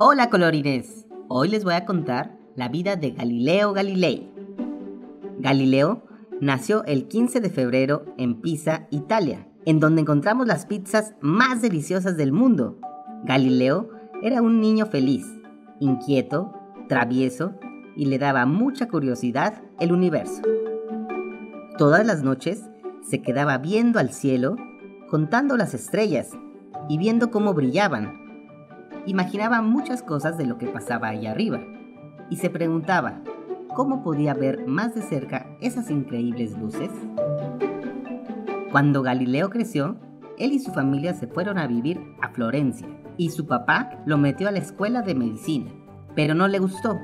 Hola colorines, hoy les voy a contar la vida de Galileo Galilei. Galileo nació el 15 de febrero en Pisa, Italia, en donde encontramos las pizzas más deliciosas del mundo. Galileo era un niño feliz, inquieto, travieso y le daba mucha curiosidad el universo. Todas las noches se quedaba viendo al cielo, contando las estrellas y viendo cómo brillaban imaginaba muchas cosas de lo que pasaba allá arriba y se preguntaba cómo podía ver más de cerca esas increíbles luces. Cuando Galileo creció, él y su familia se fueron a vivir a Florencia y su papá lo metió a la escuela de medicina, pero no le gustó,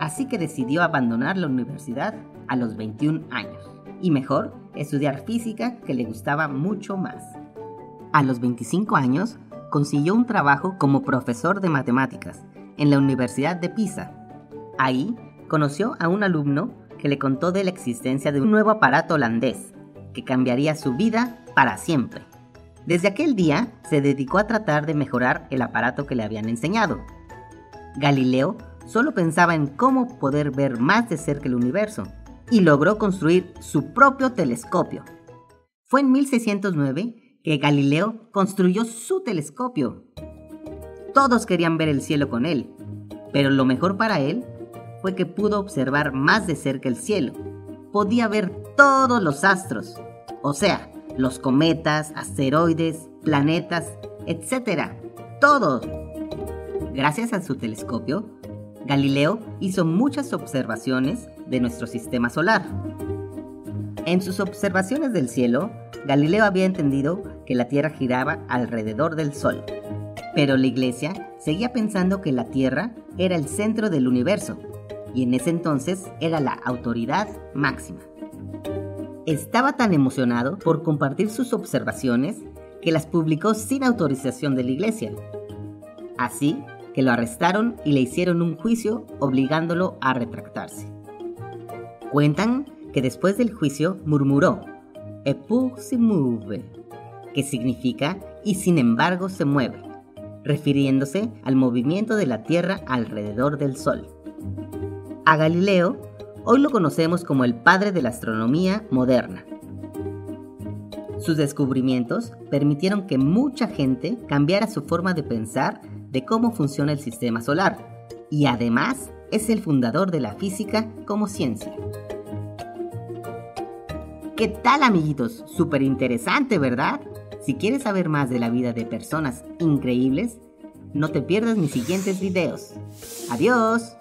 así que decidió abandonar la universidad a los 21 años y mejor estudiar física que le gustaba mucho más. A los 25 años consiguió un trabajo como profesor de matemáticas en la Universidad de Pisa. Ahí conoció a un alumno que le contó de la existencia de un nuevo aparato holandés que cambiaría su vida para siempre. Desde aquel día se dedicó a tratar de mejorar el aparato que le habían enseñado. Galileo solo pensaba en cómo poder ver más de cerca el universo y logró construir su propio telescopio. Fue en 1609 que Galileo construyó su telescopio. Todos querían ver el cielo con él, pero lo mejor para él fue que pudo observar más de cerca el cielo. Podía ver todos los astros, o sea, los cometas, asteroides, planetas, etc. Todo. Gracias a su telescopio, Galileo hizo muchas observaciones de nuestro sistema solar. En sus observaciones del cielo, Galileo había entendido que la Tierra giraba alrededor del Sol, pero la Iglesia seguía pensando que la Tierra era el centro del universo y en ese entonces era la autoridad máxima. Estaba tan emocionado por compartir sus observaciones que las publicó sin autorización de la Iglesia. Así que lo arrestaron y le hicieron un juicio obligándolo a retractarse. Cuentan que después del juicio murmuró et se move, que significa y sin embargo se mueve, refiriéndose al movimiento de la Tierra alrededor del Sol. A Galileo hoy lo conocemos como el padre de la astronomía moderna. Sus descubrimientos permitieron que mucha gente cambiara su forma de pensar de cómo funciona el sistema solar y además es el fundador de la física como ciencia. ¿Qué tal amiguitos? Súper interesante, ¿verdad? Si quieres saber más de la vida de personas increíbles, no te pierdas mis siguientes videos. Adiós.